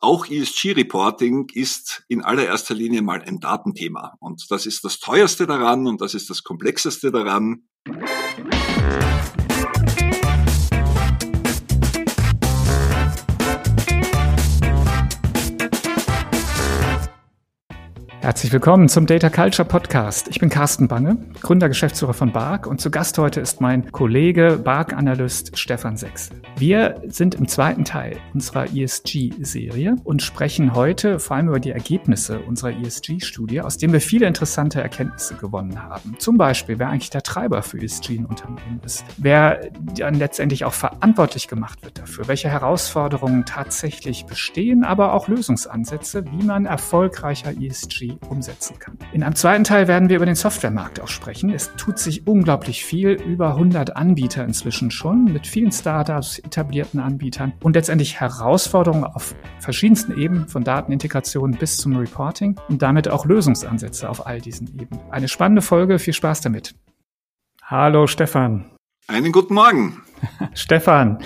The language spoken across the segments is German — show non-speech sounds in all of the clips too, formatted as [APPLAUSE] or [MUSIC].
auch ESG-Reporting ist in allererster Linie mal ein Datenthema. Und das ist das teuerste daran und das ist das komplexeste daran. Herzlich willkommen zum Data Culture Podcast. Ich bin Carsten Bange, Gründer, Geschäftsführer von BARC und zu Gast heute ist mein Kollege BARC-Analyst Stefan Sechsel. Wir sind im zweiten Teil unserer ESG-Serie und sprechen heute vor allem über die Ergebnisse unserer ESG-Studie, aus dem wir viele interessante Erkenntnisse gewonnen haben. Zum Beispiel, wer eigentlich der Treiber für ESG in Unternehmen ist, wer dann letztendlich auch verantwortlich gemacht wird dafür, welche Herausforderungen tatsächlich bestehen, aber auch Lösungsansätze, wie man erfolgreicher ESG umsetzen kann. In einem zweiten Teil werden wir über den Softwaremarkt auch sprechen. Es tut sich unglaublich viel, über 100 Anbieter inzwischen schon, mit vielen Startups, etablierten Anbietern und letztendlich Herausforderungen auf verschiedensten Ebenen, von Datenintegration bis zum Reporting und damit auch Lösungsansätze auf all diesen Ebenen. Eine spannende Folge, viel Spaß damit. Hallo Stefan. Einen guten Morgen. [LAUGHS] Stefan,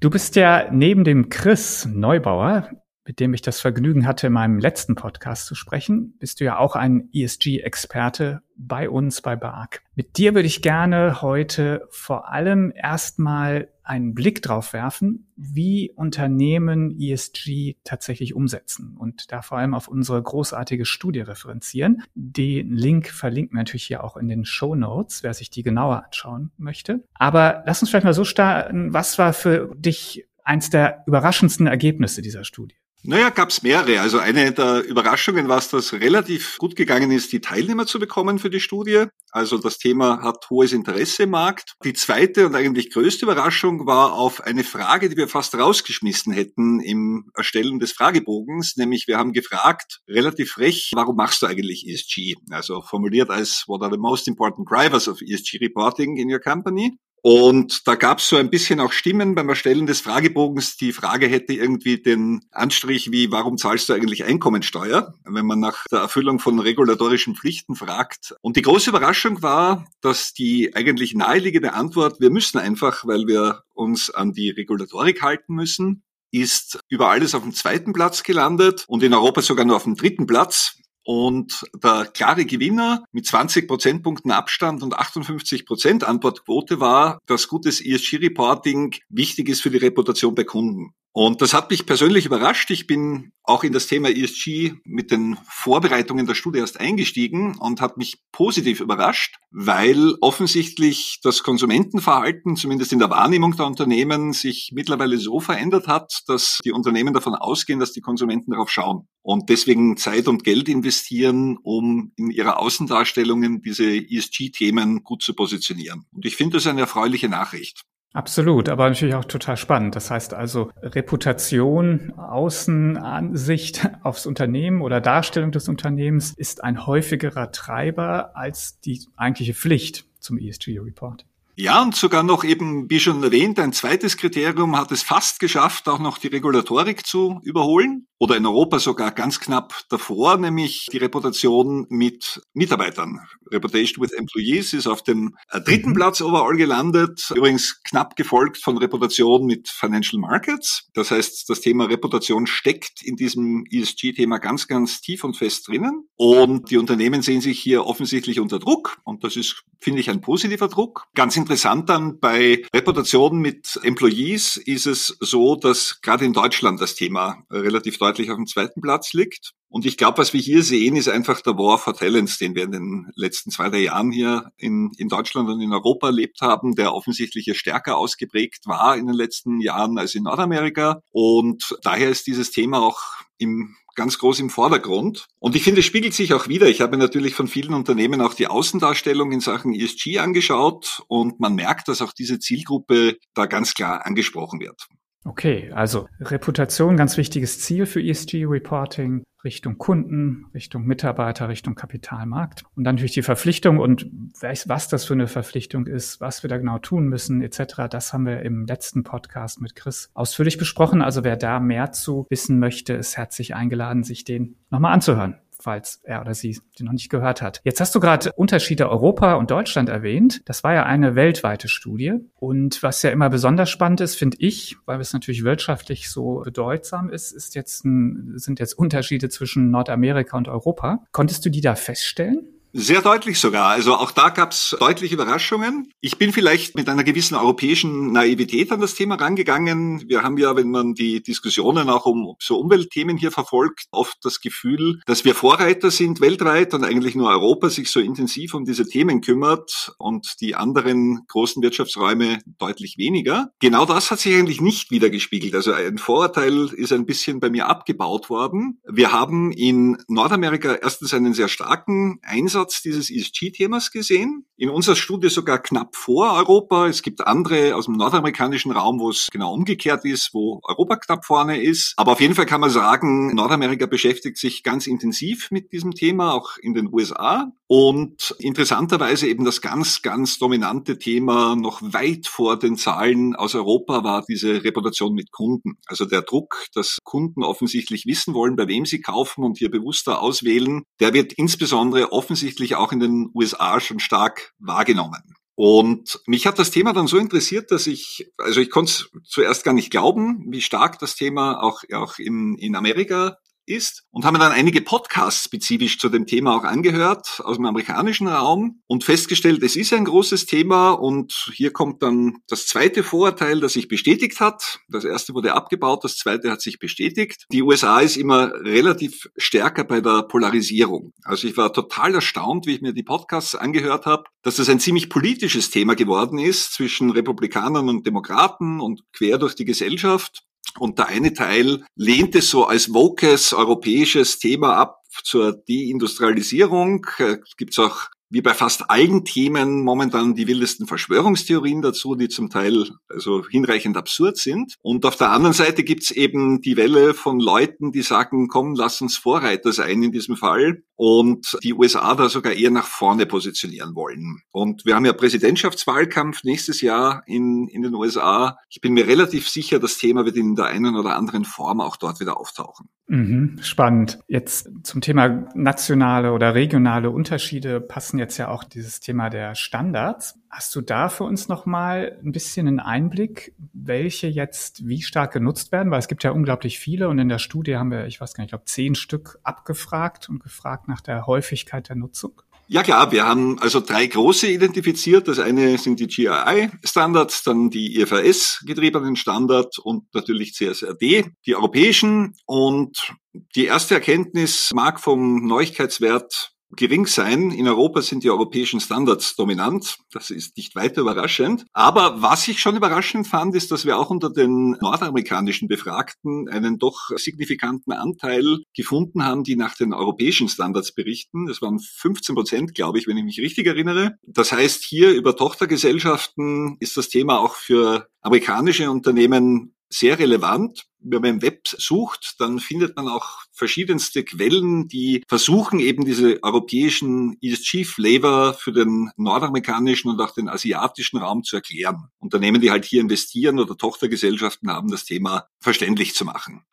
du bist ja neben dem Chris Neubauer mit dem ich das Vergnügen hatte, in meinem letzten Podcast zu sprechen, bist du ja auch ein ESG-Experte bei uns bei BARC. Mit dir würde ich gerne heute vor allem erstmal einen Blick drauf werfen, wie Unternehmen ESG tatsächlich umsetzen und da vor allem auf unsere großartige Studie referenzieren. Den Link verlinken wir natürlich hier auch in den Show Notes, wer sich die genauer anschauen möchte. Aber lass uns vielleicht mal so starten. Was war für dich eins der überraschendsten Ergebnisse dieser Studie? Naja, gab's mehrere. Also eine der Überraschungen war es, dass relativ gut gegangen ist, die Teilnehmer zu bekommen für die Studie. Also das Thema hat hohes Interesse im Markt. Die zweite und eigentlich größte Überraschung war auf eine Frage, die wir fast rausgeschmissen hätten im Erstellen des Fragebogens. Nämlich wir haben gefragt, relativ frech, warum machst du eigentlich ESG? Also formuliert als What are the most important drivers of ESG reporting in your company? Und da gab es so ein bisschen auch Stimmen beim Erstellen des Fragebogens. Die Frage hätte irgendwie den Anstrich wie, warum zahlst du eigentlich Einkommensteuer, wenn man nach der Erfüllung von regulatorischen Pflichten fragt. Und die große Überraschung war, dass die eigentlich naheliegende Antwort, wir müssen einfach, weil wir uns an die Regulatorik halten müssen, ist über alles auf dem zweiten Platz gelandet und in Europa sogar nur auf dem dritten Platz. Und der klare Gewinner mit 20 Prozentpunkten Abstand und 58 Prozent Antwortquote war, dass gutes ESG-Reporting wichtig ist für die Reputation bei Kunden. Und das hat mich persönlich überrascht. Ich bin auch in das Thema ESG mit den Vorbereitungen der Studie erst eingestiegen und hat mich positiv überrascht, weil offensichtlich das Konsumentenverhalten, zumindest in der Wahrnehmung der Unternehmen, sich mittlerweile so verändert hat, dass die Unternehmen davon ausgehen, dass die Konsumenten darauf schauen und deswegen Zeit und Geld investieren, um in ihrer Außendarstellungen diese ESG-Themen gut zu positionieren. Und ich finde das eine erfreuliche Nachricht. Absolut, aber natürlich auch total spannend. Das heißt also Reputation, Außenansicht [LAUGHS] aufs Unternehmen oder Darstellung des Unternehmens ist ein häufigerer Treiber als die eigentliche Pflicht zum ESG-Report. Ja, und sogar noch eben, wie schon erwähnt, ein zweites Kriterium hat es fast geschafft, auch noch die Regulatorik zu überholen oder in Europa sogar ganz knapp davor, nämlich die Reputation mit Mitarbeitern. Reputation with Employees ist auf dem äh, dritten mhm. Platz overall gelandet, übrigens knapp gefolgt von Reputation mit Financial Markets. Das heißt, das Thema Reputation steckt in diesem ESG-Thema ganz, ganz tief und fest drinnen. Und die Unternehmen sehen sich hier offensichtlich unter Druck und das ist, finde ich, ein positiver Druck. Ganz interessant dann bei Reputation mit Employees ist es so, dass gerade in Deutschland das Thema relativ deutlich auf dem zweiten Platz liegt. Und ich glaube, was wir hier sehen, ist einfach der War for Talents, den wir in den letzten zwei, drei Jahren hier in, in Deutschland und in Europa erlebt haben, der offensichtlich stärker ausgeprägt war in den letzten Jahren als in Nordamerika. Und daher ist dieses Thema auch im ganz groß im Vordergrund. Und ich finde, es spiegelt sich auch wieder. Ich habe natürlich von vielen Unternehmen auch die Außendarstellung in Sachen ESG angeschaut und man merkt, dass auch diese Zielgruppe da ganz klar angesprochen wird. Okay, also Reputation, ganz wichtiges Ziel für ESG-Reporting. Richtung Kunden, Richtung Mitarbeiter, Richtung Kapitalmarkt. Und dann natürlich die Verpflichtung und was das für eine Verpflichtung ist, was wir da genau tun müssen, etc. Das haben wir im letzten Podcast mit Chris ausführlich besprochen. Also wer da mehr zu wissen möchte, ist herzlich eingeladen, sich den nochmal anzuhören. Falls er oder sie die noch nicht gehört hat. Jetzt hast du gerade Unterschiede Europa und Deutschland erwähnt. Das war ja eine weltweite Studie. Und was ja immer besonders spannend ist, finde ich, weil es natürlich wirtschaftlich so bedeutsam ist, ist jetzt ein, sind jetzt Unterschiede zwischen Nordamerika und Europa. Konntest du die da feststellen? Sehr deutlich sogar. Also auch da gab es deutliche Überraschungen. Ich bin vielleicht mit einer gewissen europäischen Naivität an das Thema rangegangen. Wir haben ja, wenn man die Diskussionen auch um so Umweltthemen hier verfolgt, oft das Gefühl, dass wir Vorreiter sind weltweit und eigentlich nur Europa sich so intensiv um diese Themen kümmert und die anderen großen Wirtschaftsräume deutlich weniger. Genau das hat sich eigentlich nicht wiedergespiegelt. Also ein Vorurteil ist ein bisschen bei mir abgebaut worden. Wir haben in Nordamerika erstens einen sehr starken Einsatz Ansatz dieses ESG-Themas gesehen. In unserer Studie sogar knapp vor Europa. Es gibt andere aus dem nordamerikanischen Raum, wo es genau umgekehrt ist, wo Europa knapp vorne ist. Aber auf jeden Fall kann man sagen, Nordamerika beschäftigt sich ganz intensiv mit diesem Thema, auch in den USA. Und interessanterweise eben das ganz, ganz dominante Thema noch weit vor den Zahlen aus Europa war diese Reputation mit Kunden. Also der Druck, dass Kunden offensichtlich wissen wollen, bei wem sie kaufen und hier bewusster auswählen, der wird insbesondere offensichtlich auch in den USA schon stark wahrgenommen. Und mich hat das Thema dann so interessiert, dass ich, also ich konnte es zuerst gar nicht glauben, wie stark das Thema auch, auch in, in Amerika ist und haben dann einige Podcasts spezifisch zu dem Thema auch angehört aus dem amerikanischen Raum und festgestellt, es ist ein großes Thema und hier kommt dann das zweite Vorurteil, das sich bestätigt hat. Das erste wurde abgebaut, das zweite hat sich bestätigt. Die USA ist immer relativ stärker bei der Polarisierung. Also ich war total erstaunt, wie ich mir die Podcasts angehört habe, dass das ein ziemlich politisches Thema geworden ist zwischen Republikanern und Demokraten und quer durch die Gesellschaft. Und der eine Teil lehnt es so als wokes europäisches Thema ab zur Deindustrialisierung. Äh, Gibt es auch wie bei fast allen Themen momentan die wildesten Verschwörungstheorien dazu, die zum Teil also hinreichend absurd sind. Und auf der anderen Seite gibt's eben die Welle von Leuten, die sagen, komm, lass uns Vorreiter sein in diesem Fall und die USA da sogar eher nach vorne positionieren wollen. Und wir haben ja Präsidentschaftswahlkampf nächstes Jahr in, in den USA. Ich bin mir relativ sicher, das Thema wird in der einen oder anderen Form auch dort wieder auftauchen. Mhm, spannend. Jetzt zum Thema nationale oder regionale Unterschiede passen jetzt ja auch dieses Thema der Standards. Hast du da für uns nochmal ein bisschen einen Einblick, welche jetzt wie stark genutzt werden? Weil es gibt ja unglaublich viele und in der Studie haben wir, ich weiß gar nicht, ich glaube zehn Stück abgefragt und gefragt nach der Häufigkeit der Nutzung. Ja klar, wir haben also drei große identifiziert. Das eine sind die GRI-Standards, dann die IFRS-getriebenen Standards und natürlich CSRD, die europäischen. Und die erste Erkenntnis mag vom Neuigkeitswert gering sein. In Europa sind die europäischen Standards dominant. Das ist nicht weiter überraschend. Aber was ich schon überraschend fand, ist, dass wir auch unter den nordamerikanischen Befragten einen doch signifikanten Anteil gefunden haben, die nach den europäischen Standards berichten. Das waren 15 Prozent, glaube ich, wenn ich mich richtig erinnere. Das heißt, hier über Tochtergesellschaften ist das Thema auch für amerikanische Unternehmen sehr relevant. Wenn man im Web sucht, dann findet man auch verschiedenste Quellen, die versuchen eben diese europäischen ESG-Flavor für den nordamerikanischen und auch den asiatischen Raum zu erklären. Unternehmen, die halt hier investieren oder Tochtergesellschaften haben, das Thema verständlich zu machen.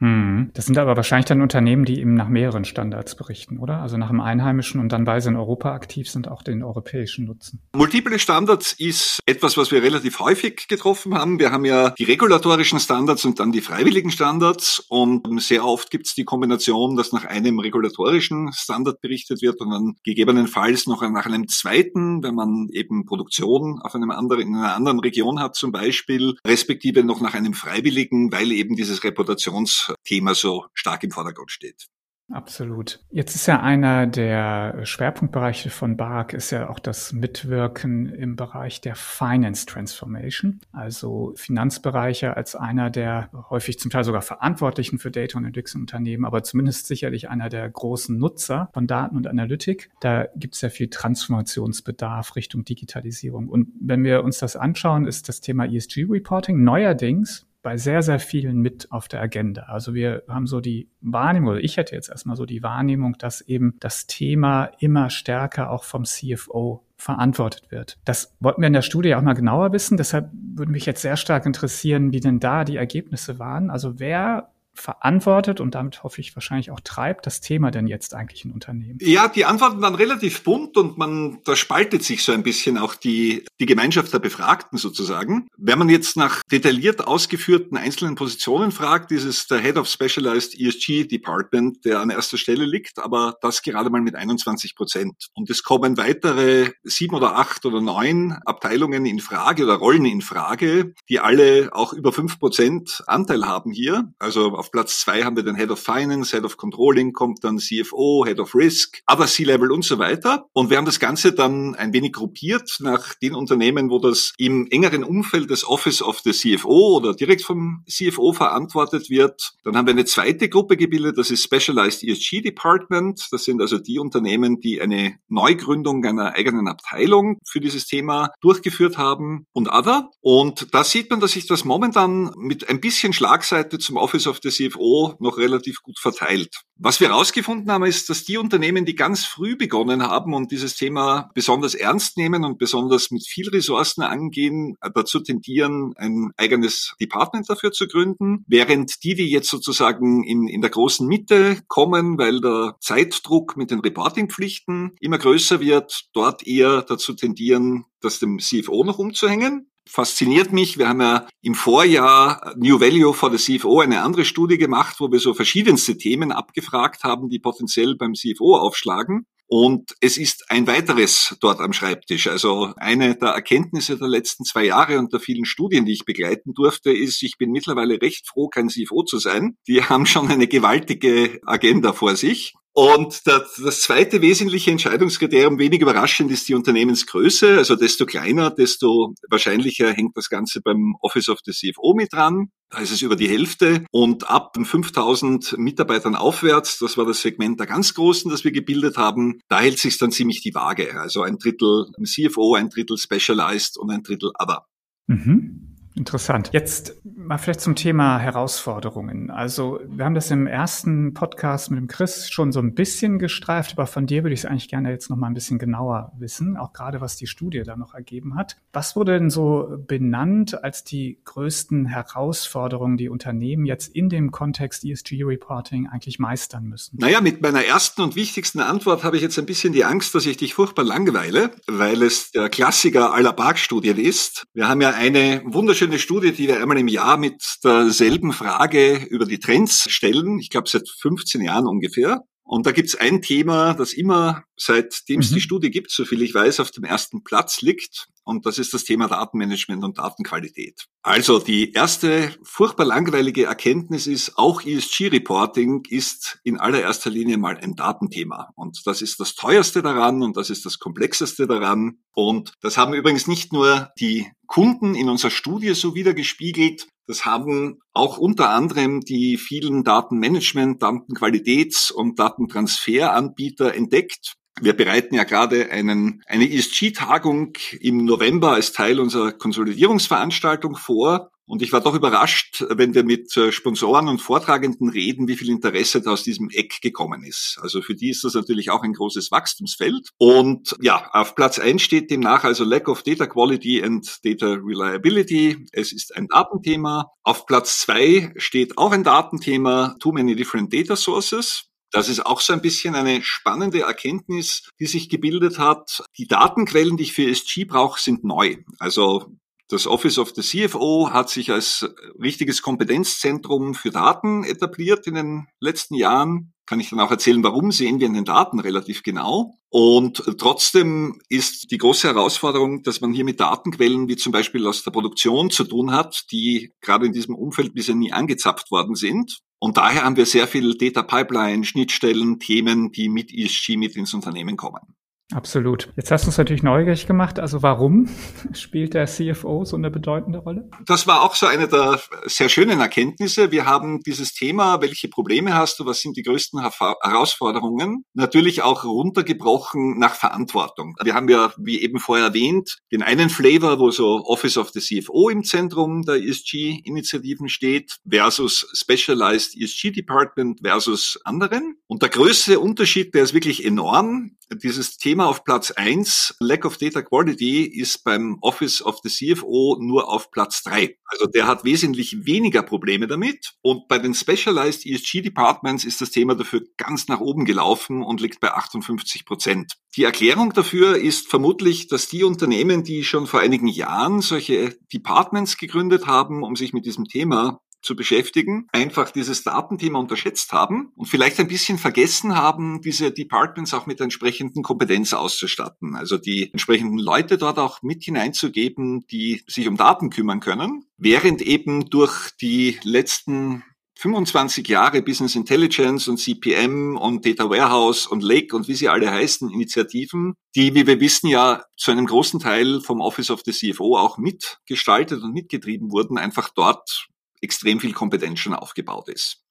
Hm. Das sind aber wahrscheinlich dann Unternehmen, die eben nach mehreren Standards berichten, oder? Also nach dem einheimischen und dann, weil sie in Europa aktiv sind, auch den europäischen nutzen. Multiple Standards ist etwas, was wir relativ häufig getroffen haben. Wir haben ja die regulatorischen Standards und dann die freiwilligen Standards und sehr oft gibt es die Kombination, dass nach einem regulatorischen Standard berichtet wird und dann gegebenenfalls noch nach einem zweiten, wenn man eben Produktion auf einem anderen, in einer anderen Region hat zum Beispiel, respektive noch nach einem freiwilligen, weil eben dieses Reputations Thema so stark im Vordergrund steht. Absolut. Jetzt ist ja einer der Schwerpunktbereiche von BARC ist ja auch das Mitwirken im Bereich der Finance Transformation, also Finanzbereiche als einer der häufig zum Teil sogar Verantwortlichen für Data und Entwicklungsunternehmen, aber zumindest sicherlich einer der großen Nutzer von Daten und Analytik. Da gibt es ja viel Transformationsbedarf Richtung Digitalisierung. Und wenn wir uns das anschauen, ist das Thema ESG Reporting neuerdings bei sehr, sehr vielen mit auf der Agenda. Also wir haben so die Wahrnehmung, oder ich hätte jetzt erstmal so die Wahrnehmung, dass eben das Thema immer stärker auch vom CFO verantwortet wird. Das wollten wir in der Studie auch mal genauer wissen. Deshalb würde mich jetzt sehr stark interessieren, wie denn da die Ergebnisse waren. Also wer verantwortet und damit hoffe ich wahrscheinlich auch treibt das Thema denn jetzt eigentlich in Unternehmen? Ja, die Antworten waren relativ bunt und man, da spaltet sich so ein bisschen auch die, die Gemeinschaft der Befragten sozusagen. Wenn man jetzt nach detailliert ausgeführten einzelnen Positionen fragt, ist es der Head of Specialized ESG Department, der an erster Stelle liegt, aber das gerade mal mit 21 Prozent. Und es kommen weitere sieben oder acht oder neun Abteilungen in Frage oder Rollen in Frage, die alle auch über fünf Prozent Anteil haben hier. Also auf Platz zwei haben wir den Head of Finance, Head of Controlling, kommt dann CFO, Head of Risk, aber C-Level und so weiter. Und wir haben das Ganze dann ein wenig gruppiert nach den Unternehmen, wo das im engeren Umfeld des Office of the CFO oder direkt vom CFO verantwortet wird. Dann haben wir eine zweite Gruppe gebildet, das ist Specialized ESG Department. Das sind also die Unternehmen, die eine Neugründung einer eigenen Abteilung für dieses Thema durchgeführt haben und other. Und da sieht man, dass sich das momentan mit ein bisschen Schlagseite zum Office of the CFO noch relativ gut verteilt. Was wir herausgefunden haben, ist, dass die Unternehmen, die ganz früh begonnen haben und dieses Thema besonders ernst nehmen und besonders mit viel Ressourcen angehen, dazu tendieren, ein eigenes Department dafür zu gründen, während die, die jetzt sozusagen in, in der großen Mitte kommen, weil der Zeitdruck mit den Reportingpflichten immer größer wird, dort eher dazu tendieren, das dem CFO noch umzuhängen fasziniert mich. Wir haben ja im Vorjahr New Value for the CFO eine andere Studie gemacht, wo wir so verschiedenste Themen abgefragt haben, die potenziell beim CFO aufschlagen. Und es ist ein weiteres dort am Schreibtisch. Also eine der Erkenntnisse der letzten zwei Jahre und der vielen Studien, die ich begleiten durfte, ist, ich bin mittlerweile recht froh, kein CFO zu sein. Die haben schon eine gewaltige Agenda vor sich. Und das, das zweite wesentliche Entscheidungskriterium, wenig überraschend, ist die Unternehmensgröße. Also desto kleiner, desto wahrscheinlicher hängt das Ganze beim Office of the CFO mit dran. Da ist es über die Hälfte und ab 5000 Mitarbeitern aufwärts, das war das Segment der ganz Großen, das wir gebildet haben, da hält sich dann ziemlich die Waage. Also ein Drittel CFO, ein Drittel Specialized und ein Drittel Other. Mhm. Interessant. Jetzt mal vielleicht zum Thema Herausforderungen. Also wir haben das im ersten Podcast mit dem Chris schon so ein bisschen gestreift, aber von dir würde ich es eigentlich gerne jetzt noch mal ein bisschen genauer wissen, auch gerade was die Studie da noch ergeben hat. Was wurde denn so benannt als die größten Herausforderungen, die Unternehmen jetzt in dem Kontext ESG Reporting eigentlich meistern müssen? Naja, mit meiner ersten und wichtigsten Antwort habe ich jetzt ein bisschen die Angst, dass ich dich furchtbar langweile, weil es der Klassiker aller Parkstudien ist. Wir haben ja eine wunderschöne eine Studie, die wir einmal im Jahr mit derselben Frage über die Trends stellen. Ich glaube seit 15 Jahren ungefähr. Und da gibt es ein Thema, das immer, seitdem es mhm. die Studie gibt, so viel ich weiß, auf dem ersten Platz liegt. Und das ist das Thema Datenmanagement und Datenqualität. Also die erste furchtbar langweilige Erkenntnis ist, auch ESG-Reporting ist in allererster Linie mal ein Datenthema. Und das ist das teuerste daran und das ist das komplexeste daran. Und das haben übrigens nicht nur die Kunden in unserer Studie so wieder gespiegelt, das haben auch unter anderem die vielen Datenmanagement, Datenqualitäts- und Datentransferanbieter entdeckt. Wir bereiten ja gerade einen, eine ESG-Tagung im November als Teil unserer Konsolidierungsveranstaltung vor. Und ich war doch überrascht, wenn wir mit äh, Sponsoren und Vortragenden reden, wie viel Interesse da aus diesem Eck gekommen ist. Also für die ist das natürlich auch ein großes Wachstumsfeld. Und ja, auf Platz eins steht demnach also Lack of Data Quality and Data Reliability. Es ist ein Datenthema. Auf Platz zwei steht auch ein Datenthema, Too Many Different Data Sources. Das ist auch so ein bisschen eine spannende Erkenntnis, die sich gebildet hat. Die Datenquellen, die ich für SG brauche, sind neu. Also das Office of the CFO hat sich als richtiges Kompetenzzentrum für Daten etabliert in den letzten Jahren. Kann ich dann auch erzählen, warum sehen wir in den Daten relativ genau. Und trotzdem ist die große Herausforderung, dass man hier mit Datenquellen wie zum Beispiel aus der Produktion zu tun hat, die gerade in diesem Umfeld bisher nie angezapft worden sind. Und daher haben wir sehr viel Data Pipeline, Schnittstellen, Themen, die mit ESG mit ins Unternehmen kommen. Absolut. Jetzt hast du es natürlich neugierig gemacht. Also warum [LAUGHS] spielt der CFO so eine bedeutende Rolle? Das war auch so eine der sehr schönen Erkenntnisse. Wir haben dieses Thema, welche Probleme hast du, was sind die größten Herausforderungen, natürlich auch runtergebrochen nach Verantwortung. Wir haben ja, wie eben vorher erwähnt, den einen Flavor, wo so Office of the CFO im Zentrum der ESG-Initiativen steht, versus Specialized ESG Department versus anderen. Und der größte Unterschied, der ist wirklich enorm. Dieses Thema auf Platz eins, Lack of Data Quality, ist beim Office of the CFO nur auf Platz drei. Also der hat wesentlich weniger Probleme damit. Und bei den Specialized ESG Departments ist das Thema dafür ganz nach oben gelaufen und liegt bei 58 Prozent. Die Erklärung dafür ist vermutlich, dass die Unternehmen, die schon vor einigen Jahren solche Departments gegründet haben, um sich mit diesem Thema zu beschäftigen, einfach dieses Datenthema unterschätzt haben und vielleicht ein bisschen vergessen haben, diese Departments auch mit entsprechenden Kompetenz auszustatten. Also die entsprechenden Leute dort auch mit hineinzugeben, die sich um Daten kümmern können, während eben durch die letzten 25 Jahre Business Intelligence und CPM und Data Warehouse und Lake und wie sie alle heißen, Initiativen, die, wie wir wissen, ja zu einem großen Teil vom Office of the CFO auch mitgestaltet und mitgetrieben wurden, einfach dort extrem viel Kompetenz schon aufgebaut ist.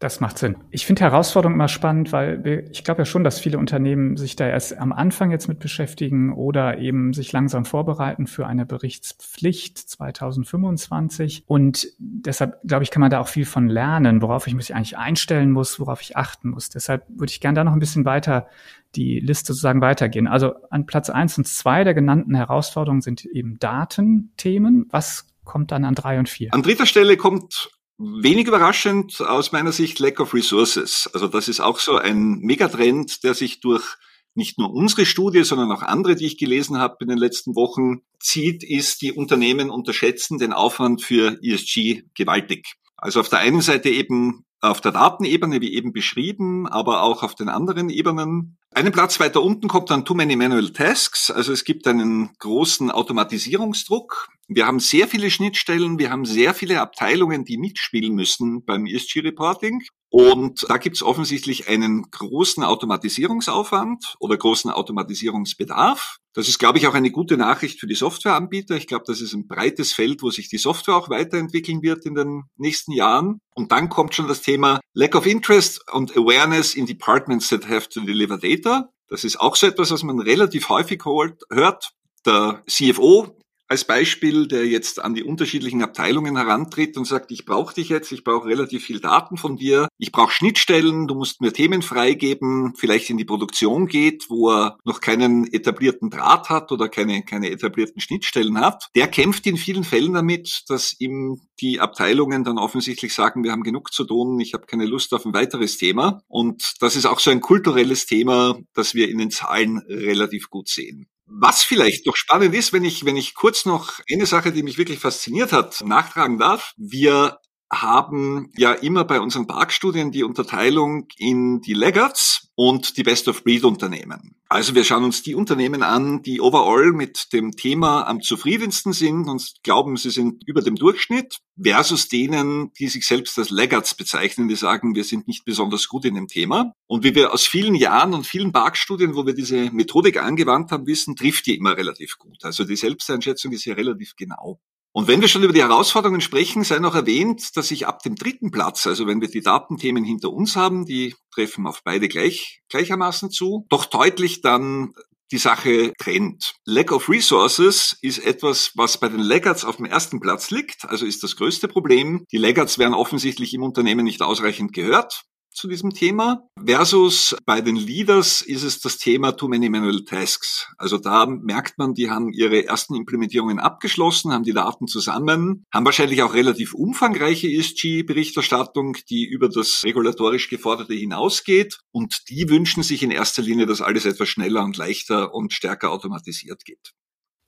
Das macht Sinn. Ich finde Herausforderung immer spannend, weil wir, ich glaube ja schon, dass viele Unternehmen sich da erst am Anfang jetzt mit beschäftigen oder eben sich langsam vorbereiten für eine Berichtspflicht 2025. Und deshalb, glaube ich, kann man da auch viel von lernen, worauf ich mich eigentlich einstellen muss, worauf ich achten muss. Deshalb würde ich gerne da noch ein bisschen weiter die Liste sozusagen weitergehen. Also an Platz eins und zwei der genannten Herausforderungen sind eben Datenthemen. Was kommt dann an drei und vier? An dritter Stelle kommt wenig überraschend aus meiner Sicht Lack of Resources. Also das ist auch so ein Megatrend, der sich durch nicht nur unsere Studie, sondern auch andere, die ich gelesen habe in den letzten Wochen, zieht, ist, die Unternehmen unterschätzen den Aufwand für ESG gewaltig. Also auf der einen Seite eben auf der Datenebene, wie eben beschrieben, aber auch auf den anderen Ebenen. Einen Platz weiter unten kommt dann Too Many Manual Tasks. Also es gibt einen großen Automatisierungsdruck. Wir haben sehr viele Schnittstellen, wir haben sehr viele Abteilungen, die mitspielen müssen beim ESG-Reporting. Und da gibt es offensichtlich einen großen Automatisierungsaufwand oder großen Automatisierungsbedarf. Das ist, glaube ich, auch eine gute Nachricht für die Softwareanbieter. Ich glaube, das ist ein breites Feld, wo sich die Software auch weiterentwickeln wird in den nächsten Jahren. Und dann kommt schon das Thema Lack of Interest und Awareness in Departments that have to deliver data. Das ist auch so etwas, was man relativ häufig hört. Der CFO als Beispiel, der jetzt an die unterschiedlichen Abteilungen herantritt und sagt, ich brauche dich jetzt, ich brauche relativ viel Daten von dir, ich brauche Schnittstellen, du musst mir Themen freigeben, vielleicht in die Produktion geht, wo er noch keinen etablierten Draht hat oder keine, keine etablierten Schnittstellen hat, der kämpft in vielen Fällen damit, dass ihm die Abteilungen dann offensichtlich sagen, wir haben genug zu tun, ich habe keine Lust auf ein weiteres Thema. Und das ist auch so ein kulturelles Thema, das wir in den Zahlen relativ gut sehen. Was vielleicht noch spannend ist, wenn ich, wenn ich kurz noch eine Sache, die mich wirklich fasziniert hat, nachtragen darf. Wir haben ja immer bei unseren Parkstudien die Unterteilung in die Laggards und die Best-of-Breed-Unternehmen. Also wir schauen uns die Unternehmen an, die overall mit dem Thema am zufriedensten sind und glauben, sie sind über dem Durchschnitt, versus denen, die sich selbst als Laggards bezeichnen, die sagen, wir sind nicht besonders gut in dem Thema. Und wie wir aus vielen Jahren und vielen Parkstudien, wo wir diese Methodik angewandt haben, wissen, trifft die immer relativ gut. Also die Selbsteinschätzung ist hier relativ genau. Und wenn wir schon über die Herausforderungen sprechen, sei noch erwähnt, dass ich ab dem dritten Platz, also wenn wir die Datenthemen hinter uns haben, die treffen auf beide gleich, gleichermaßen zu, doch deutlich dann die Sache trennt. Lack of Resources ist etwas, was bei den Laggards auf dem ersten Platz liegt, also ist das größte Problem. Die Laggards werden offensichtlich im Unternehmen nicht ausreichend gehört zu diesem Thema. Versus bei den Leaders ist es das Thema Too Many Manual Tasks. Also da merkt man, die haben ihre ersten Implementierungen abgeschlossen, haben die Daten zusammen, haben wahrscheinlich auch relativ umfangreiche ESG-Berichterstattung, die über das regulatorisch Geforderte hinausgeht. Und die wünschen sich in erster Linie, dass alles etwas schneller und leichter und stärker automatisiert geht.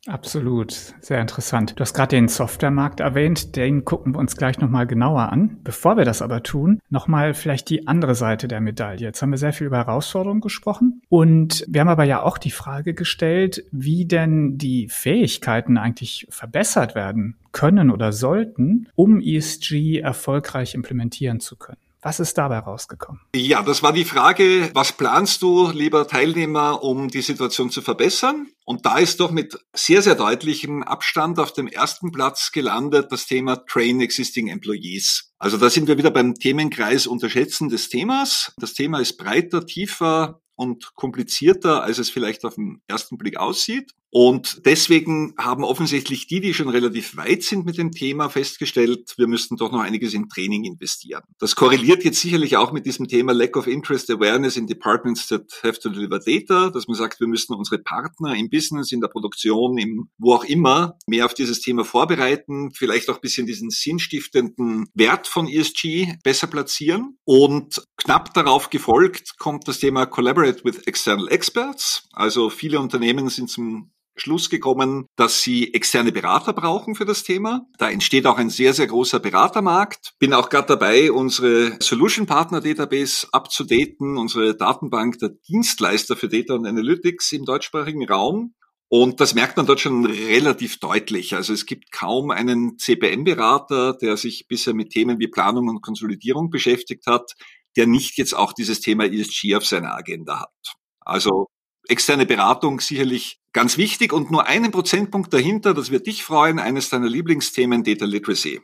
Absolut, sehr interessant. Du hast gerade den Softwaremarkt erwähnt, den gucken wir uns gleich nochmal genauer an. Bevor wir das aber tun, nochmal vielleicht die andere Seite der Medaille. Jetzt haben wir sehr viel über Herausforderungen gesprochen und wir haben aber ja auch die Frage gestellt, wie denn die Fähigkeiten eigentlich verbessert werden können oder sollten, um ESG erfolgreich implementieren zu können. Was ist dabei rausgekommen? Ja, das war die Frage, was planst du, lieber Teilnehmer, um die Situation zu verbessern? Und da ist doch mit sehr, sehr deutlichem Abstand auf dem ersten Platz gelandet das Thema Train Existing Employees. Also da sind wir wieder beim Themenkreis Unterschätzen des Themas. Das Thema ist breiter, tiefer und komplizierter, als es vielleicht auf den ersten Blick aussieht. Und deswegen haben offensichtlich die, die schon relativ weit sind mit dem Thema, festgestellt, wir müssten doch noch einiges in Training investieren. Das korreliert jetzt sicherlich auch mit diesem Thema Lack of Interest Awareness in Departments that have to deliver data, dass man sagt, wir müssen unsere Partner im Business, in der Produktion, im wo auch immer mehr auf dieses Thema vorbereiten, vielleicht auch ein bisschen diesen sinnstiftenden Wert von ESG besser platzieren. Und knapp darauf gefolgt kommt das Thema Collaborate with External Experts. Also viele Unternehmen sind zum Schluss gekommen, dass sie externe Berater brauchen für das Thema. Da entsteht auch ein sehr, sehr großer Beratermarkt. Bin auch gerade dabei, unsere Solution Partner Database abzudaten, unsere Datenbank der Dienstleister für Data und Analytics im deutschsprachigen Raum. Und das merkt man dort schon relativ deutlich. Also es gibt kaum einen CPM-Berater, der sich bisher mit Themen wie Planung und Konsolidierung beschäftigt hat, der nicht jetzt auch dieses Thema ESG auf seiner Agenda hat. Also externe Beratung sicherlich ganz wichtig und nur einen Prozentpunkt dahinter, das wird dich freuen, eines deiner Lieblingsthemen Data Literacy.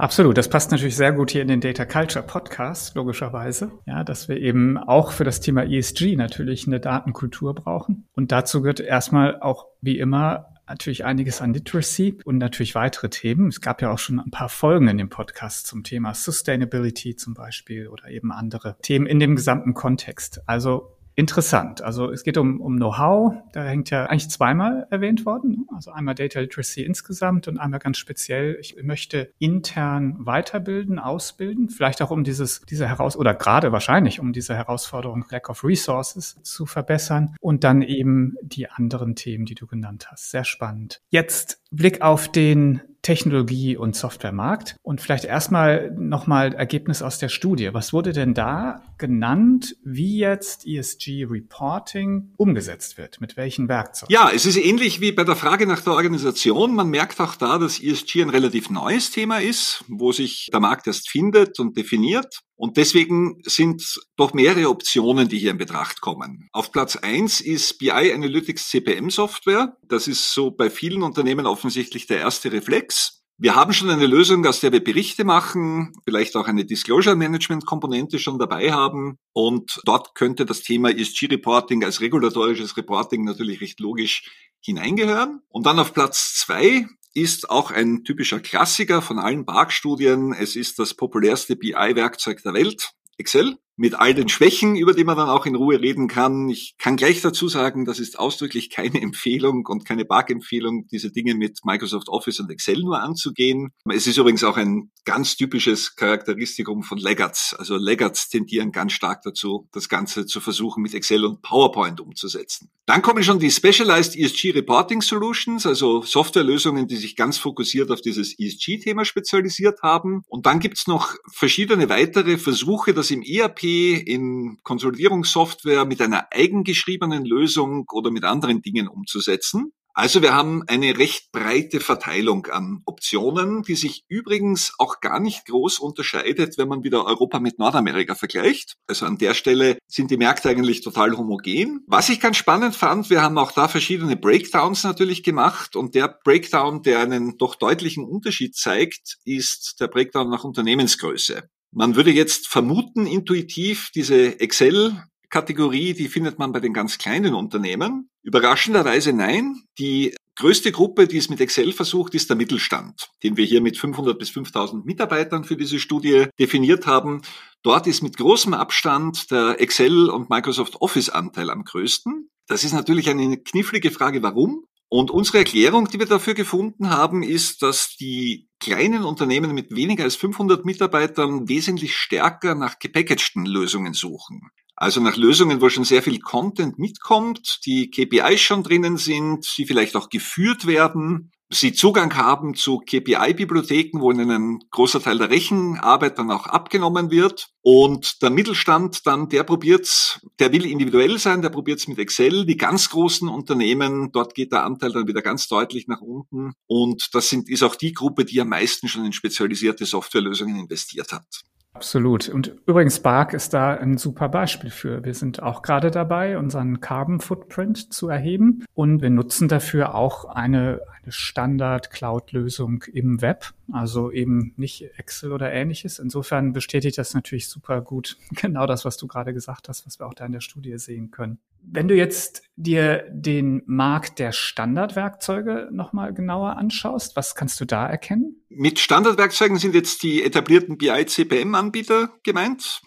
Absolut, das passt natürlich sehr gut hier in den Data Culture Podcast, logischerweise. Ja, dass wir eben auch für das Thema ESG natürlich eine Datenkultur brauchen. Und dazu gehört erstmal auch wie immer natürlich einiges an Literacy und natürlich weitere Themen. Es gab ja auch schon ein paar Folgen in dem Podcast zum Thema Sustainability zum Beispiel oder eben andere Themen in dem gesamten Kontext. Also interessant. Also es geht um, um Know-how, da hängt ja eigentlich zweimal erwähnt worden. Also einmal Data Literacy insgesamt und einmal ganz speziell, ich möchte intern weiterbilden, ausbilden, vielleicht auch um dieses, diese Heraus oder gerade wahrscheinlich um diese Herausforderung Lack of Resources zu verbessern und dann eben die anderen Themen, die du genannt hast. Sehr spannend. Jetzt Blick auf den Technologie- und Softwaremarkt. Und vielleicht erstmal nochmal Ergebnis aus der Studie. Was wurde denn da genannt, wie jetzt ESG Reporting umgesetzt wird? Mit welchen Werkzeugen? Ja, es ist ähnlich wie bei der Frage nach der Organisation. Man merkt auch da, dass ESG ein relativ neues Thema ist, wo sich der Markt erst findet und definiert. Und deswegen sind doch mehrere Optionen, die hier in Betracht kommen. Auf Platz eins ist BI Analytics CPM Software. Das ist so bei vielen Unternehmen offensichtlich der erste Reflex. Wir haben schon eine Lösung, aus der wir Berichte machen, vielleicht auch eine Disclosure Management Komponente schon dabei haben. Und dort könnte das Thema ESG Reporting als regulatorisches Reporting natürlich recht logisch hineingehören. Und dann auf Platz zwei ist auch ein typischer Klassiker von allen Parkstudien. Es ist das populärste BI-Werkzeug der Welt, Excel mit all den Schwächen, über die man dann auch in Ruhe reden kann. Ich kann gleich dazu sagen, das ist ausdrücklich keine [LAUGHS] Empfehlung und keine Bug-Empfehlung, diese Dinge mit Microsoft Office und Excel nur anzugehen. Es ist übrigens auch ein ganz typisches Charakteristikum von Laggards. Also Laggards tendieren ganz stark dazu, das Ganze zu versuchen, mit Excel und PowerPoint umzusetzen. Dann kommen schon die Specialized ESG Reporting Solutions, also Softwarelösungen, die sich ganz fokussiert auf dieses ESG-Thema spezialisiert haben. Und dann gibt's noch verschiedene weitere Versuche, das im ERP in Konsolidierungssoftware mit einer eigengeschriebenen Lösung oder mit anderen Dingen umzusetzen. Also wir haben eine recht breite Verteilung an Optionen, die sich übrigens auch gar nicht groß unterscheidet, wenn man wieder Europa mit Nordamerika vergleicht. Also an der Stelle sind die Märkte eigentlich total homogen. Was ich ganz spannend fand, wir haben auch da verschiedene Breakdowns natürlich gemacht und der Breakdown, der einen doch deutlichen Unterschied zeigt, ist der Breakdown nach Unternehmensgröße. Man würde jetzt vermuten, intuitiv, diese Excel-Kategorie, die findet man bei den ganz kleinen Unternehmen. Überraschenderweise nein. Die größte Gruppe, die es mit Excel versucht, ist der Mittelstand, den wir hier mit 500 bis 5000 Mitarbeitern für diese Studie definiert haben. Dort ist mit großem Abstand der Excel- und Microsoft Office-Anteil am größten. Das ist natürlich eine knifflige Frage, warum. Und unsere Erklärung, die wir dafür gefunden haben, ist, dass die kleinen Unternehmen mit weniger als 500 Mitarbeitern wesentlich stärker nach gepackagten Lösungen suchen. Also nach Lösungen, wo schon sehr viel Content mitkommt, die KPIs schon drinnen sind, die vielleicht auch geführt werden Sie Zugang haben zu KPI-Bibliotheken, wo ihnen ein großer Teil der Rechenarbeit dann auch abgenommen wird. Und der Mittelstand dann, der probiert's, der will individuell sein, der probiert's mit Excel. Die ganz großen Unternehmen, dort geht der Anteil dann wieder ganz deutlich nach unten. Und das sind, ist auch die Gruppe, die am meisten schon in spezialisierte Softwarelösungen investiert hat. Absolut. Und übrigens, Spark ist da ein super Beispiel für. Wir sind auch gerade dabei, unseren Carbon Footprint zu erheben und wir nutzen dafür auch eine, eine Standard-Cloud-Lösung im Web. also eben nicht Excel oder ähnliches. Insofern bestätigt das natürlich super gut [LAUGHS] genau das, was du gerade gesagt hast, was wir auch da in der Studie sehen können. Wenn du jetzt dir den Markt der Standardwerkzeuge nochmal genauer anschaust, was kannst du da erkennen? Mit Standardwerkzeugen sind jetzt die etablierten BI-CPM-Anbieter gemeint.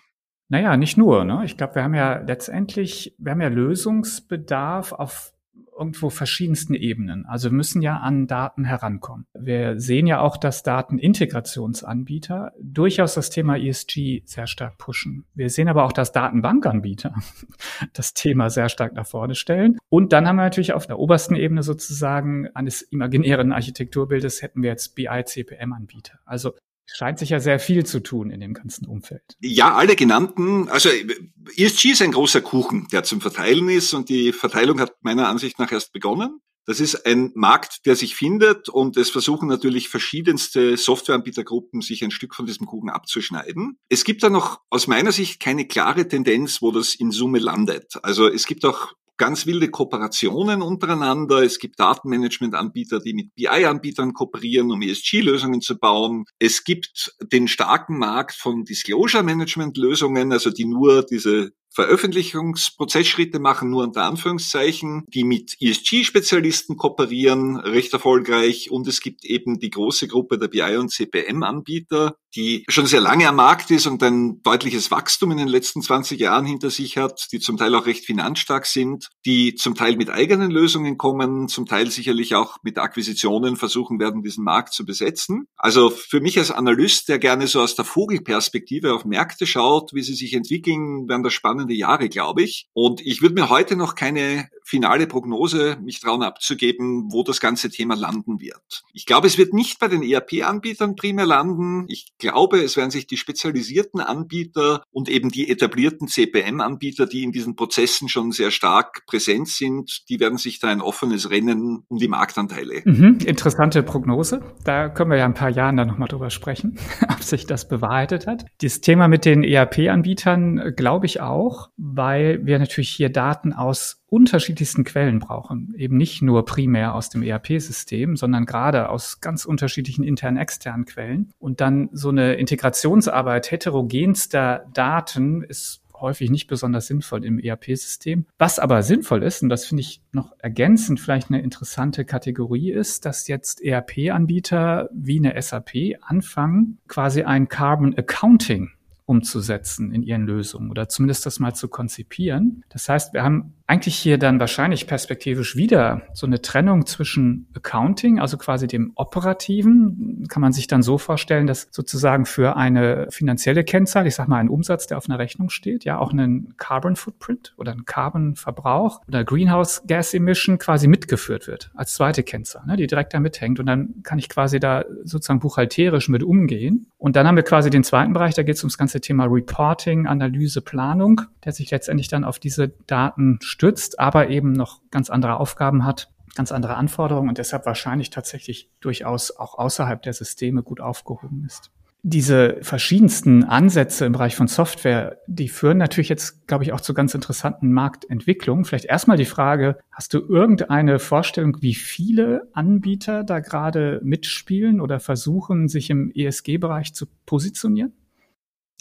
Naja, nicht nur. Ne? Ich glaube, wir haben ja letztendlich, wir haben ja Lösungsbedarf auf irgendwo verschiedensten Ebenen. Also müssen ja an Daten herankommen. Wir sehen ja auch, dass Datenintegrationsanbieter durchaus das Thema ESG sehr stark pushen. Wir sehen aber auch, dass Datenbankanbieter [LAUGHS] das Thema sehr stark nach vorne stellen. Und dann haben wir natürlich auf der obersten Ebene sozusagen eines imaginären Architekturbildes hätten wir jetzt BI-CPM-Anbieter. Also scheint sich ja sehr viel zu tun in dem ganzen Umfeld. Ja, alle genannten, also ESG ist ein großer Kuchen, der zum Verteilen ist und die Verteilung hat meiner Ansicht nach erst begonnen. Das ist ein Markt, der sich findet und es versuchen natürlich verschiedenste Softwareanbietergruppen, sich ein Stück von diesem Kuchen abzuschneiden. Es gibt da noch aus meiner Sicht keine klare Tendenz, wo das in Summe landet. Also es gibt auch ganz wilde Kooperationen untereinander. Es gibt Datenmanagement-Anbieter, die mit BI-Anbietern kooperieren, um ESG-Lösungen zu bauen. Es gibt den starken Markt von Disclosure-Management-Lösungen, also die nur diese Veröffentlichungsprozessschritte machen, nur unter Anführungszeichen, die mit ESG-Spezialisten kooperieren, recht erfolgreich. Und es gibt eben die große Gruppe der BI- und CPM-Anbieter, die schon sehr lange am Markt ist und ein deutliches Wachstum in den letzten 20 Jahren hinter sich hat, die zum Teil auch recht finanzstark sind, die zum Teil mit eigenen Lösungen kommen, zum Teil sicherlich auch mit Akquisitionen versuchen werden, diesen Markt zu besetzen. Also für mich als Analyst, der gerne so aus der Vogelperspektive auf Märkte schaut, wie sie sich entwickeln, werden das spannende Jahre, glaube ich. Und ich würde mir heute noch keine finale Prognose mich trauen abzugeben, wo das ganze Thema landen wird. Ich glaube, es wird nicht bei den ERP-Anbietern primär landen. Ich glaube, es werden sich die spezialisierten Anbieter und eben die etablierten CPM-Anbieter, die in diesen Prozessen schon sehr stark präsent sind, die werden sich da ein offenes Rennen um die Marktanteile. Mhm, interessante Prognose. Da können wir ja ein paar Jahren dann nochmal drüber sprechen, [LAUGHS] ob sich das bewahrheitet hat. Das Thema mit den ERP-Anbietern äh, glaube ich auch, weil wir natürlich hier Daten aus unterschiedlichsten Quellen brauchen. Eben nicht nur primär aus dem ERP-System, sondern gerade aus ganz unterschiedlichen internen, externen Quellen. Und dann so eine Integrationsarbeit heterogenster Daten ist häufig nicht besonders sinnvoll im ERP-System. Was aber sinnvoll ist, und das finde ich noch ergänzend vielleicht eine interessante Kategorie ist, dass jetzt ERP-Anbieter wie eine SAP anfangen, quasi ein Carbon Accounting umzusetzen in ihren Lösungen oder zumindest das mal zu konzipieren. Das heißt, wir haben eigentlich hier dann wahrscheinlich perspektivisch wieder so eine Trennung zwischen Accounting, also quasi dem operativen, kann man sich dann so vorstellen, dass sozusagen für eine finanzielle Kennzahl, ich sage mal einen Umsatz, der auf einer Rechnung steht, ja auch einen Carbon Footprint oder einen Carbon Verbrauch oder Greenhouse Gas Emission quasi mitgeführt wird als zweite Kennzahl, ne, die direkt da mithängt und dann kann ich quasi da sozusagen buchhalterisch mit umgehen. Und dann haben wir quasi den zweiten Bereich, da geht es ums ganze Thema Reporting, Analyse, Planung, der sich letztendlich dann auf diese Daten stützt, aber eben noch ganz andere Aufgaben hat, ganz andere Anforderungen und deshalb wahrscheinlich tatsächlich durchaus auch außerhalb der Systeme gut aufgehoben ist. Diese verschiedensten Ansätze im Bereich von Software, die führen natürlich jetzt, glaube ich, auch zu ganz interessanten Marktentwicklungen. Vielleicht erstmal die Frage, hast du irgendeine Vorstellung, wie viele Anbieter da gerade mitspielen oder versuchen, sich im ESG-Bereich zu positionieren?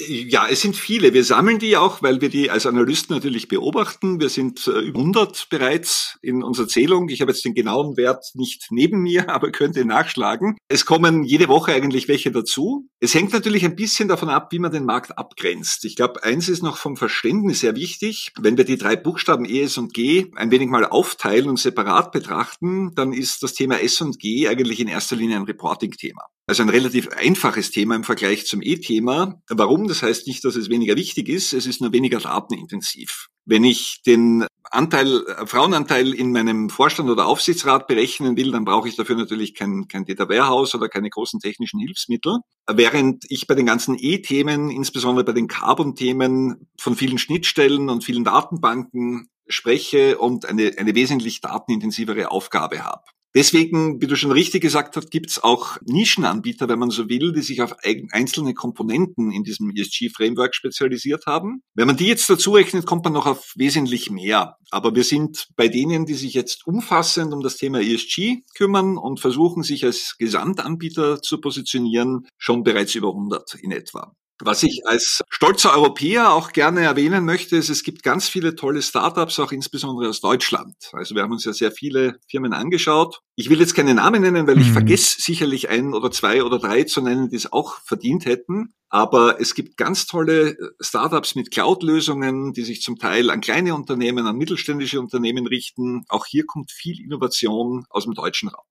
Ja, es sind viele. Wir sammeln die auch, weil wir die als Analysten natürlich beobachten. Wir sind äh, über 100 bereits in unserer Zählung. Ich habe jetzt den genauen Wert nicht neben mir, [LAUGHS] aber könnte nachschlagen. Es kommen jede Woche eigentlich welche dazu. Es hängt natürlich ein bisschen davon ab, wie man den Markt abgrenzt. Ich glaube, eins ist noch vom Verständnis sehr wichtig. Wenn wir die drei Buchstaben ES und G ein wenig mal aufteilen und separat betrachten, dann ist das Thema S und G eigentlich in erster Linie ein Reporting-Thema. Also ein relativ einfaches Thema im Vergleich zum E-Thema. Warum? Das heißt nicht, dass es weniger wichtig ist, es ist nur weniger datenintensiv. Wenn ich den Anteil, äh, Frauenanteil in meinem Vorstand oder Aufsichtsrat berechnen will, dann brauche ich dafür natürlich kein, kein Data Warehouse oder keine großen technischen Hilfsmittel. Während ich bei den ganzen E-Themen, insbesondere bei den Carbon-Themen, von vielen Schnittstellen und vielen Datenbanken spreche und eine, eine wesentlich datenintensivere Aufgabe habe. Deswegen, wie du schon richtig gesagt hast, gibt es auch Nischenanbieter, wenn man so will, die sich auf einzelne Komponenten in diesem ESG-Framework spezialisiert haben. Wenn man die jetzt dazu rechnet, kommt man noch auf wesentlich mehr. Aber wir sind bei denen, die sich jetzt umfassend um das Thema ESG kümmern und versuchen, sich als Gesamtanbieter zu positionieren, schon bereits über 100 in etwa. Was ich als stolzer Europäer auch gerne erwähnen möchte, ist, es gibt ganz viele tolle Startups, auch insbesondere aus Deutschland. Also wir haben uns ja sehr viele Firmen angeschaut. Ich will jetzt keine Namen nennen, weil ich mhm. vergesse sicherlich ein oder zwei oder drei zu nennen, die es auch verdient hätten. Aber es gibt ganz tolle Startups mit Cloud-Lösungen, die sich zum Teil an kleine Unternehmen, an mittelständische Unternehmen richten. Auch hier kommt viel Innovation aus dem deutschen Raum.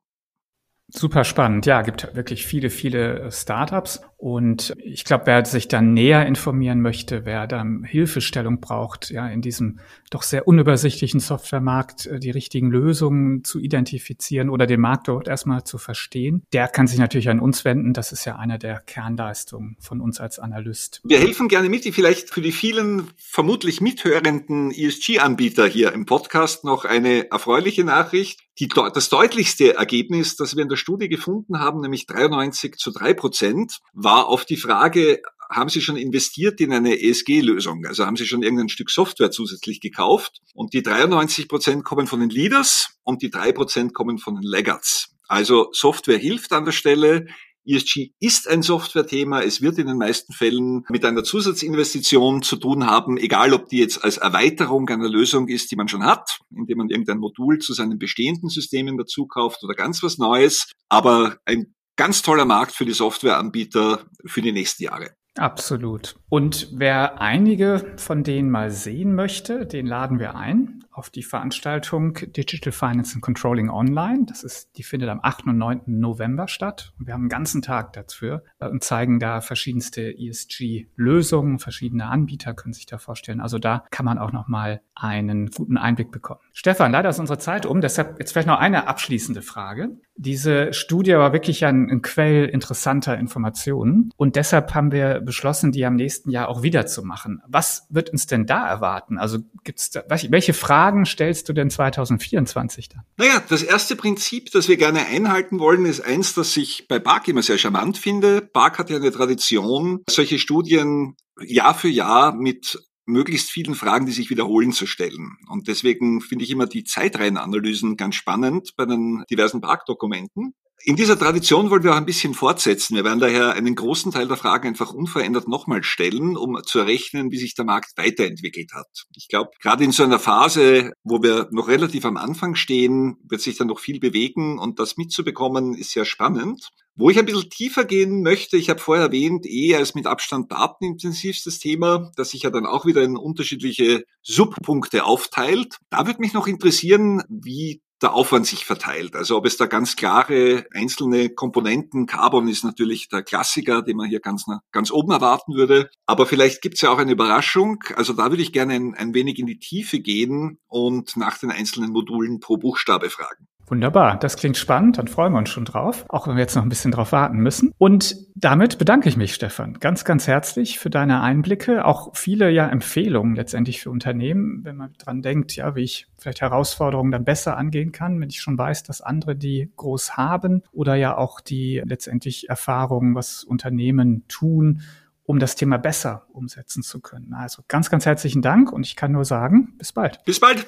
Super spannend. Ja, gibt wirklich viele, viele Startups. Und ich glaube, wer sich dann näher informieren möchte, wer dann Hilfestellung braucht, ja, in diesem doch sehr unübersichtlichen Softwaremarkt äh, die richtigen Lösungen zu identifizieren oder den Markt dort erstmal zu verstehen, der kann sich natürlich an uns wenden. Das ist ja eine der Kernleistungen von uns als Analyst. Wir helfen gerne mit, die vielleicht für die vielen vermutlich mithörenden ESG-Anbieter hier im Podcast noch eine erfreuliche Nachricht. Die, das deutlichste Ergebnis, das wir in der Studie gefunden haben, nämlich 93 zu 3 Prozent, war auf die Frage, haben Sie schon investiert in eine ESG-Lösung? Also haben Sie schon irgendein Stück Software zusätzlich gekauft? Und die 93 Prozent kommen von den Leaders und die drei Prozent kommen von den Laggards. Also Software hilft an der Stelle. ESG ist ein Software-Thema. Es wird in den meisten Fällen mit einer Zusatzinvestition zu tun haben, egal ob die jetzt als Erweiterung einer Lösung ist, die man schon hat, indem man irgendein Modul zu seinen bestehenden Systemen dazu kauft oder ganz was Neues. Aber ein ganz toller Markt für die Softwareanbieter für die nächsten Jahre. Absolut. Und wer einige von denen mal sehen möchte, den laden wir ein auf die Veranstaltung Digital Finance and Controlling Online. Das ist, die findet am 8. und 9. November statt. Und wir haben einen ganzen Tag dafür und zeigen da verschiedenste ESG-Lösungen. Verschiedene Anbieter können sich da vorstellen. Also da kann man auch nochmal einen guten Einblick bekommen. Stefan, leider ist unsere Zeit um. Deshalb jetzt vielleicht noch eine abschließende Frage. Diese Studie war wirklich ein, ein Quell interessanter Informationen. Und deshalb haben wir beschlossen, die am nächsten Jahr auch wieder zu machen. Was wird uns denn da erwarten? Also gibt's da, welche Fragen stellst du denn 2024 dann? Naja, das erste Prinzip, das wir gerne einhalten wollen, ist eins, das ich bei Bark immer sehr charmant finde. Bark hat ja eine Tradition, solche Studien Jahr für Jahr mit möglichst vielen Fragen, die sich wiederholen, zu stellen. Und deswegen finde ich immer die Zeitreihenanalysen ganz spannend bei den diversen Parkdokumenten. In dieser Tradition wollen wir auch ein bisschen fortsetzen. Wir werden daher einen großen Teil der Fragen einfach unverändert nochmal stellen, um zu errechnen, wie sich der Markt weiterentwickelt hat. Ich glaube, gerade in so einer Phase, wo wir noch relativ am Anfang stehen, wird sich dann noch viel bewegen und das mitzubekommen ist sehr spannend. Wo ich ein bisschen tiefer gehen möchte, ich habe vorher erwähnt, eher als mit Abstand datenintensivstes Thema, das sich ja dann auch wieder in unterschiedliche Subpunkte aufteilt. Da würde mich noch interessieren, wie der Aufwand sich verteilt. Also ob es da ganz klare einzelne Komponenten, Carbon ist natürlich der Klassiker, den man hier ganz, ganz oben erwarten würde. Aber vielleicht gibt es ja auch eine Überraschung. Also da würde ich gerne ein, ein wenig in die Tiefe gehen und nach den einzelnen Modulen pro Buchstabe fragen. Wunderbar, das klingt spannend, dann freuen wir uns schon drauf, auch wenn wir jetzt noch ein bisschen drauf warten müssen. Und damit bedanke ich mich, Stefan, ganz, ganz herzlich für deine Einblicke, auch viele ja Empfehlungen letztendlich für Unternehmen, wenn man dran denkt, ja, wie ich vielleicht Herausforderungen dann besser angehen kann, wenn ich schon weiß, dass andere die groß haben oder ja auch die letztendlich Erfahrungen, was Unternehmen tun, um das Thema besser umsetzen zu können. Also ganz, ganz herzlichen Dank und ich kann nur sagen, bis bald. Bis bald.